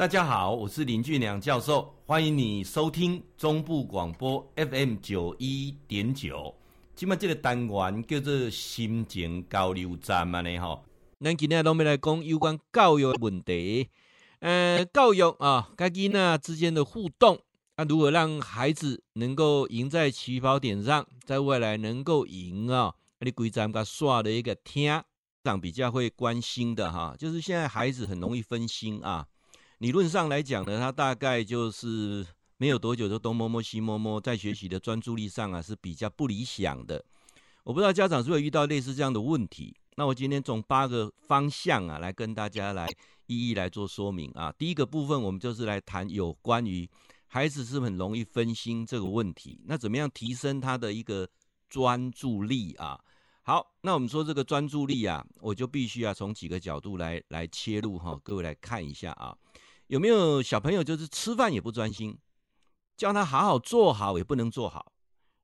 大家好，我是林俊良教授，欢迎你收听中部广播 FM 九一点九。今麦这个单元叫做心情交流站嘛呢吼。咱今天都没来讲有关教育问题，呃，教育啊，家囡仔之间的互动啊，如何让孩子能够赢在起跑点上，在未来能够赢啊？你规咱个刷的一个听，长比较会关心的哈，就是现在孩子很容易分心啊。理论上来讲呢，他大概就是没有多久就东摸摸西摸摸，在学习的专注力上啊是比较不理想的。我不知道家长是不是遇到类似这样的问题。那我今天从八个方向啊来跟大家来一一来做说明啊。第一个部分我们就是来谈有关于孩子是不是很容易分心这个问题。那怎么样提升他的一个专注力啊？好，那我们说这个专注力啊，我就必须要从几个角度来来切入哈。各位来看一下啊。有没有小朋友就是吃饭也不专心，叫他好好坐好也不能坐好，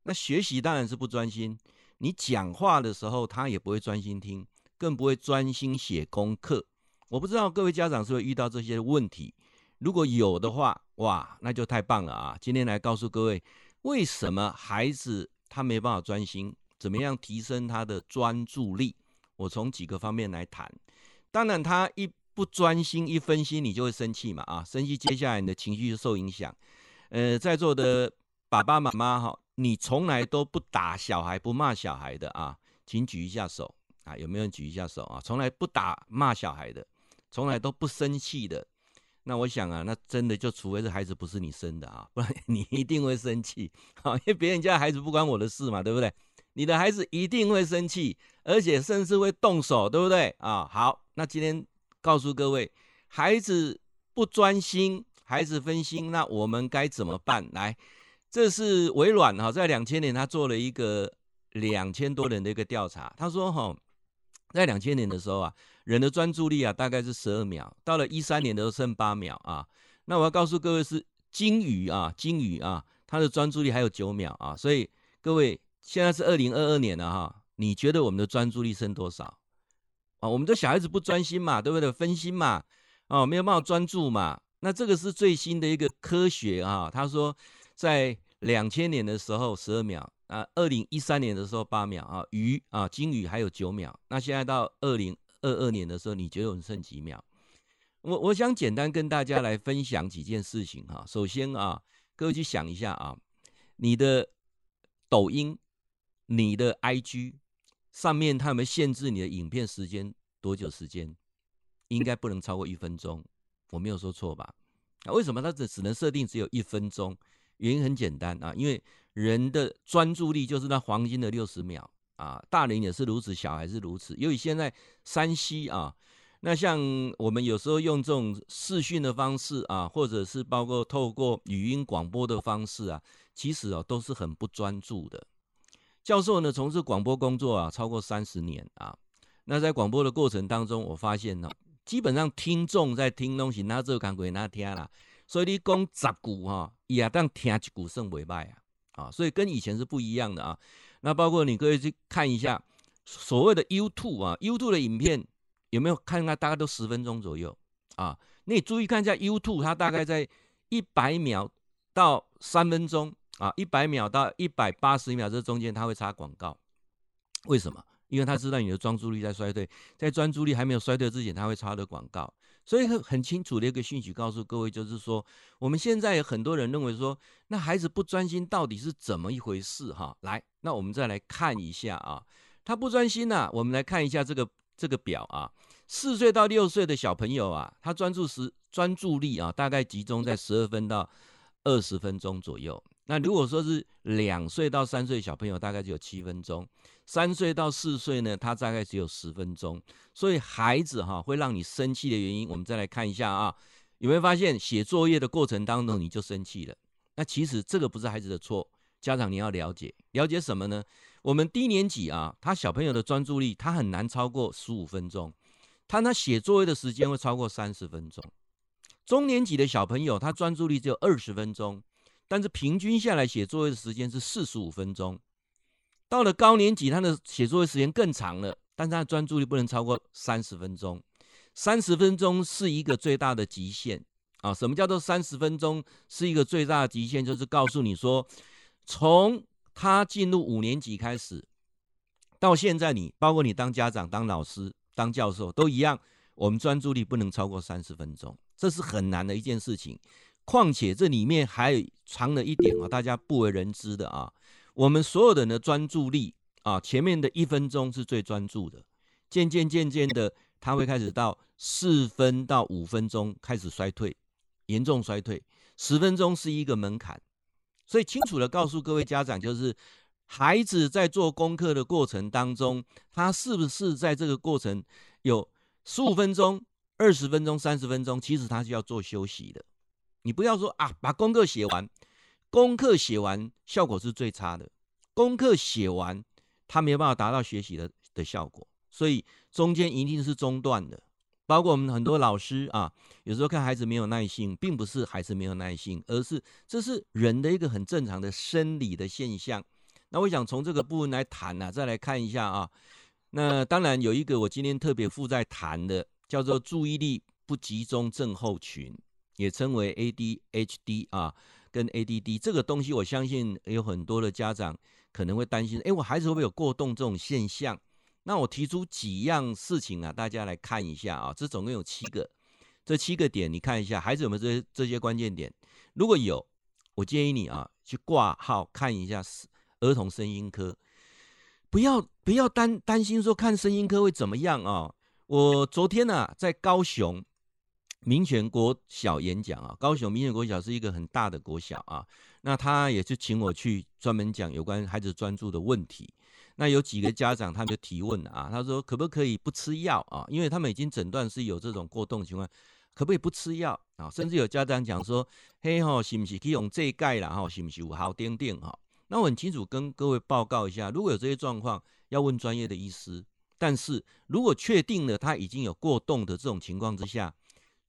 那学习当然是不专心。你讲话的时候他也不会专心听，更不会专心写功课。我不知道各位家长是不是遇到这些问题，如果有的话，哇，那就太棒了啊！今天来告诉各位，为什么孩子他没办法专心，怎么样提升他的专注力？我从几个方面来谈。当然他一。不专心一分心，你就会生气嘛啊！生气，接下来你的情绪就受影响。呃，在座的爸爸妈妈哈，你从来都不打小孩、不骂小孩的啊，请举一下手啊！有没有人举一下手啊？从来不打骂小孩的，从来都不生气的。那我想啊，那真的就除非是孩子不是你生的啊，不然你一定会生气。好，因为别人家孩子不关我的事嘛，对不对？你的孩子一定会生气，而且甚至会动手，对不对啊？好，那今天。告诉各位，孩子不专心，孩子分心，那我们该怎么办？来，这是微软哈，在两千年他做了一个两千多人的一个调查。他说哈，在两千年的时候啊，人的专注力啊大概是十二秒，到了一三年的时候剩八秒啊。那我要告诉各位是鲸鱼啊，鲸鱼啊，它的专注力还有九秒啊。所以各位现在是二零二二年了哈，你觉得我们的专注力剩多少？啊，我们的小孩子不专心嘛，对不对？分心嘛，哦，没有办法专注嘛。那这个是最新的一个科学啊。他说，在两千年的时候十二秒啊，二零一三年的时候八秒啊，鱼啊，鲸鱼还有九秒。那现在到二零二二年的时候，你觉得我们剩几秒？我我想简单跟大家来分享几件事情哈。首先啊，各位去想一下啊，你的抖音，你的 IG。上面他们限制你的影片时间多久时间？应该不能超过一分钟，我没有说错吧？那为什么它只只能设定只有一分钟？原因很简单啊，因为人的专注力就是那黄金的六十秒啊，大人也是如此，小孩是如此。由于现在山西啊，那像我们有时候用这种视讯的方式啊，或者是包括透过语音广播的方式啊，其实啊都是很不专注的。教授呢，从事广播工作啊，超过三十年啊。那在广播的过程当中，我发现呢，基本上听众在听东西，那这个讲那听啦。所以你讲十句哈，也当听一句算袂歹啊。啊，所以跟以前是不一样的啊。那包括你可以去看一下所谓的 YouTube 啊，YouTube 的影片有没有看看？大概都十分钟左右啊。你注意看一下 YouTube，它大概在一百秒到三分钟。啊，一百秒到一百八十秒这中间，他会插广告。为什么？因为他知道你的专注力在衰退，在专注力还没有衰退之前，他会插的广告。所以很很清楚的一个讯息告诉各位，就是说，我们现在有很多人认为说，那孩子不专心到底是怎么一回事？哈，来，那我们再来看一下啊，他不专心呢，我们来看一下这个这个表啊，四岁到六岁的小朋友啊，他专注时专注力啊，大概集中在十二分到二十分钟左右。那如果说是两岁到三岁小朋友，大概只有七分钟；三岁到四岁呢，他大概只有十分钟。所以孩子哈会让你生气的原因，我们再来看一下啊，有没有发现写作业的过程当中你就生气了？那其实这个不是孩子的错，家长你要了解，了解什么呢？我们低年级啊，他小朋友的专注力他很难超过十五分钟，他那写作业的时间会超过三十分钟。中年级的小朋友他专注力只有二十分钟。但是平均下来写作业的时间是四十五分钟，到了高年级，他的写作业时间更长了，但是他的专注力不能超过三十分钟，三十分钟是一个最大的极限啊。什么叫做三十分钟是一个最大的极限？就是告诉你说，从他进入五年级开始，到现在你包括你当家长、当老师、当教授都一样，我们专注力不能超过三十分钟，这是很难的一件事情。况且这里面还有藏了一点啊，大家不为人知的啊，我们所有人的专注力啊，前面的一分钟是最专注的，渐渐渐渐的，他会开始到四分到五分钟开始衰退，严重衰退，十分钟是一个门槛，所以清楚的告诉各位家长，就是孩子在做功课的过程当中，他是不是在这个过程有十五分钟、二十分钟、三十分钟，其实他是要做休息的。你不要说啊，把功课写完，功课写完效果是最差的。功课写完，他没有办法达到学习的的效果，所以中间一定是中断的。包括我们很多老师啊，有时候看孩子没有耐心，并不是孩子没有耐心，而是这是人的一个很正常的生理的现象。那我想从这个部分来谈呢、啊，再来看一下啊。那当然有一个我今天特别附在谈的，叫做注意力不集中症候群。也称为 ADHD 啊，跟 ADD 这个东西，我相信有很多的家长可能会担心，诶，我孩子会不会有过动这种现象？那我提出几样事情啊，大家来看一下啊，这总共有七个，这七个点你看一下，孩子有没有这些这些关键点？如果有，我建议你啊去挂号看一下儿童声音科，不要不要担担心说看声音科会怎么样啊？我昨天呢、啊、在高雄。民权国小演讲啊，高雄民权国小是一个很大的国小啊，那他也是请我去专门讲有关孩子专注的问题。那有几个家长他们就提问啊，他说可不可以不吃药啊？因为他们已经诊断是有这种过动情况，可不可以不吃药啊？甚至有家长讲说，嘿吼，是不是可以用这钙啦？哈，是不是有好点点哈？那我很清楚跟各位报告一下，如果有这些状况，要问专业的医师。但是如果确定了他已经有过动的这种情况之下，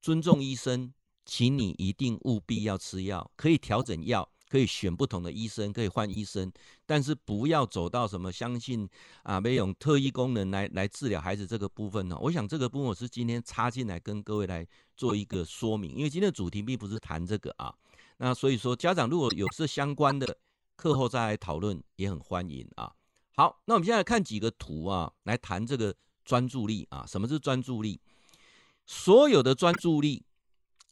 尊重医生，请你一定务必要吃药，可以调整药，可以选不同的医生，可以换医生，但是不要走到什么相信啊，没有特异功能来来治疗孩子这个部分呢？我想这个部分我是今天插进来跟各位来做一个说明，因为今天的主题并不是谈这个啊。那所以说，家长如果有这相关的课后再来讨论，也很欢迎啊。好，那我们现在看几个图啊，来谈这个专注力啊，什么是专注力？所有的专注力，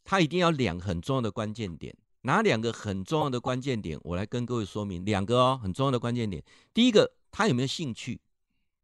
它一定要两个很重要的关键点。哪两个很重要的关键点？我来跟各位说明两个哦，很重要的关键点。第一个，他有没有兴趣？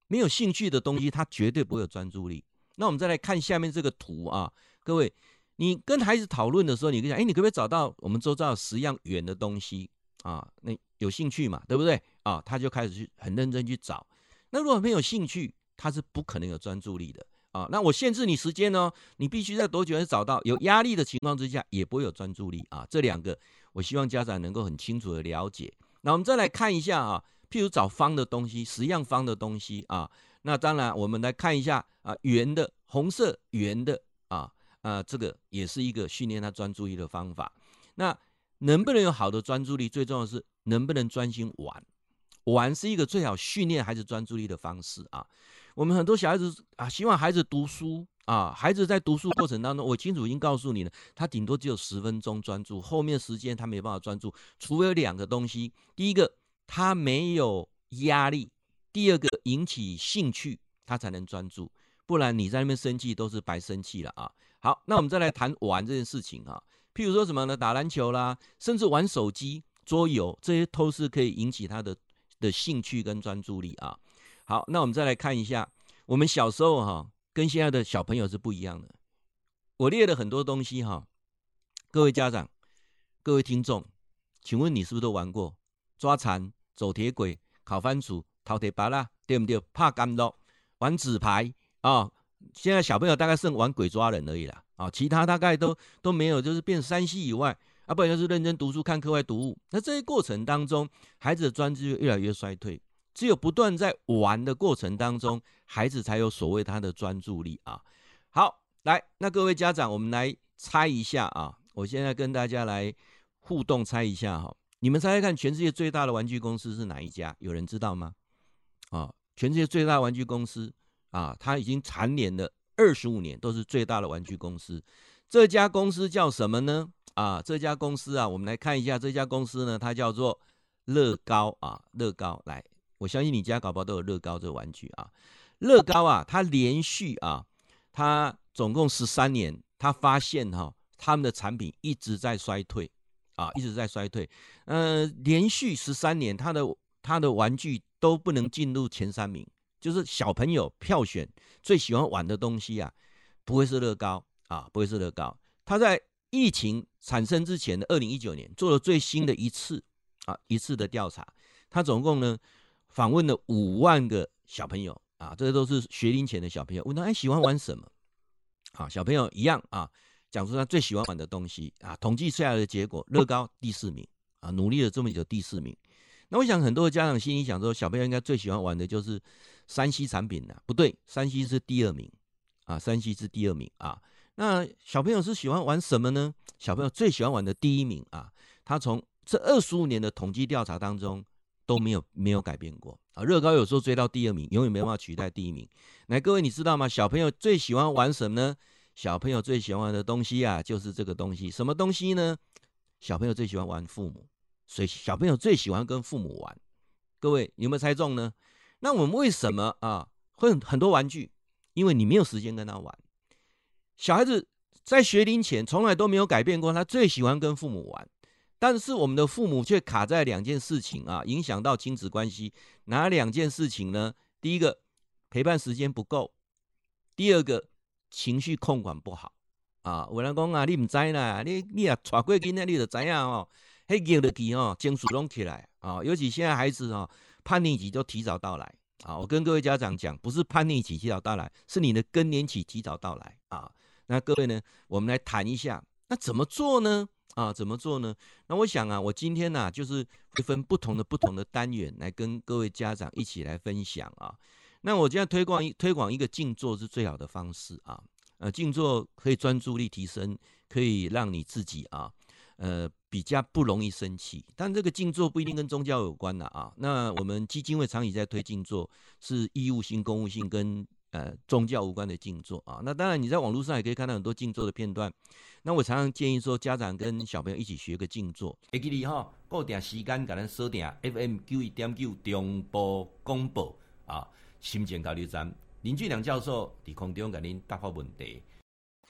没有兴趣的东西，他绝对不会有专注力。那我们再来看下面这个图啊，各位，你跟孩子讨论的时候，你跟他讲，哎，你可不可以找到我们周遭十样圆的东西啊？那有兴趣嘛，对不对？啊，他就开始去很认真去找。那如果没有兴趣，他是不可能有专注力的。啊，那我限制你时间呢？你必须在多久找到？有压力的情况之下，也不会有专注力啊。这两个，我希望家长能够很清楚的了解。那我们再来看一下啊，譬如找方的东西，十样方的东西啊。那当然，我们来看一下啊，圆的，红色圆的啊啊，这个也是一个训练他专注力的方法。那能不能有好的专注力？最重要的是能不能专心玩？玩是一个最好训练孩子专注力的方式啊。我们很多小孩子啊，希望孩子读书啊。孩子在读书过程当中，我清楚已经告诉你了，他顶多只有十分钟专注，后面时间他没办法专注。除非有两个东西：第一个，他没有压力；第二个，引起兴趣，他才能专注。不然你在那边生气都是白生气了啊。好，那我们再来谈玩这件事情啊。譬如说什么呢？打篮球啦，甚至玩手机、桌游，这些都是可以引起他的的兴趣跟专注力啊。好，那我们再来看一下，我们小时候哈，跟现在的小朋友是不一样的。我列了很多东西哈，各位家长、各位听众，请问你是不是都玩过抓蝉、走铁轨、烤番薯、淘铁芭乐，对不对？怕干扰，玩纸牌啊。现在小朋友大概剩玩鬼抓人而已啦，啊，其他大概都都没有，就是变山西以外，啊，不然就是认真读书、看课外读物。那这些过程当中，孩子的专注力越来越衰退。只有不断在玩的过程当中，孩子才有所谓他的专注力啊。好，来，那各位家长，我们来猜一下啊。我现在跟大家来互动猜一下哈。你们猜猜看，全世界最大的玩具公司是哪一家？有人知道吗？啊，全世界最大玩具公司啊，它已经蝉联了二十五年，都是最大的玩具公司。这家公司叫什么呢？啊，这家公司啊，我们来看一下这家公司呢，它叫做乐高啊，乐高。来，我相信你家搞不好都有乐高这个玩具啊。乐高啊，它连续啊，它总共十三年，它发现哈、他们的产品一直在衰退啊，一直在衰退。呃，连续十三年，它的它的玩具都不能进入前三名，就是小朋友票选最喜欢玩的东西啊，不会是乐高啊，不会是乐高。它在疫情产生之前的二零一九年做了最新的一次啊一次的调查，他总共呢访问了五万个小朋友啊，这些都是学龄前的小朋友，问他哎喜欢玩什么？啊，小朋友一样啊，讲出他最喜欢玩的东西啊，统计出来的结果，乐高第四名啊，努力了这么久第四名。那我想很多的家长心里想说，小朋友应该最喜欢玩的就是山西产品呢？不对，山西是第二名啊，山西是第二名啊。那小朋友是喜欢玩什么呢？小朋友最喜欢玩的第一名啊，他从这二十五年的统计调查当中都没有没有改变过啊。乐高有时候追到第二名，永远没办法取代第一名。来，各位你知道吗？小朋友最喜欢玩什么呢？小朋友最喜欢玩的东西啊，就是这个东西。什么东西呢？小朋友最喜欢玩父母，所以小朋友最喜欢跟父母玩。各位有没有猜中呢？那我们为什么啊会很很多玩具？因为你没有时间跟他玩。小孩子在学龄前从来都没有改变过，他最喜欢跟父母玩，但是我们的父母却卡在两件事情啊，影响到亲子关系。哪两件事情呢？第一个，陪伴时间不够；第二个，情绪控管不好。啊，有人讲啊，你唔知啦，你你啊，带过囡仔你就知影哦，迄个日期哦，情绪拢起来啊，尤其现在孩子哦，叛逆期就提早到来啊。我跟各位家长讲，不是叛逆期提早到来，是你的更年期提早到来啊。那各位呢，我们来谈一下，那怎么做呢？啊，怎么做呢？那我想啊，我今天呢、啊，就是会分不同的不同的单元来跟各位家长一起来分享啊。那我现在推广一推广一个静坐是最好的方式啊。呃，静坐可以专注力提升，可以让你自己啊，呃，比较不容易生气。但这个静坐不一定跟宗教有关的啊。那我们基金会常以在推静坐，是义务性、公务性跟。呃，宗教无关的静坐啊，那当然你在网络上也可以看到很多静坐的片段。那我常常建议说，家长跟小朋友一起学个静坐。会记你哈，固定时间给咱收定 FM 九一点九中波广播啊，心情交流站林俊良教授伫空中给您答复问题。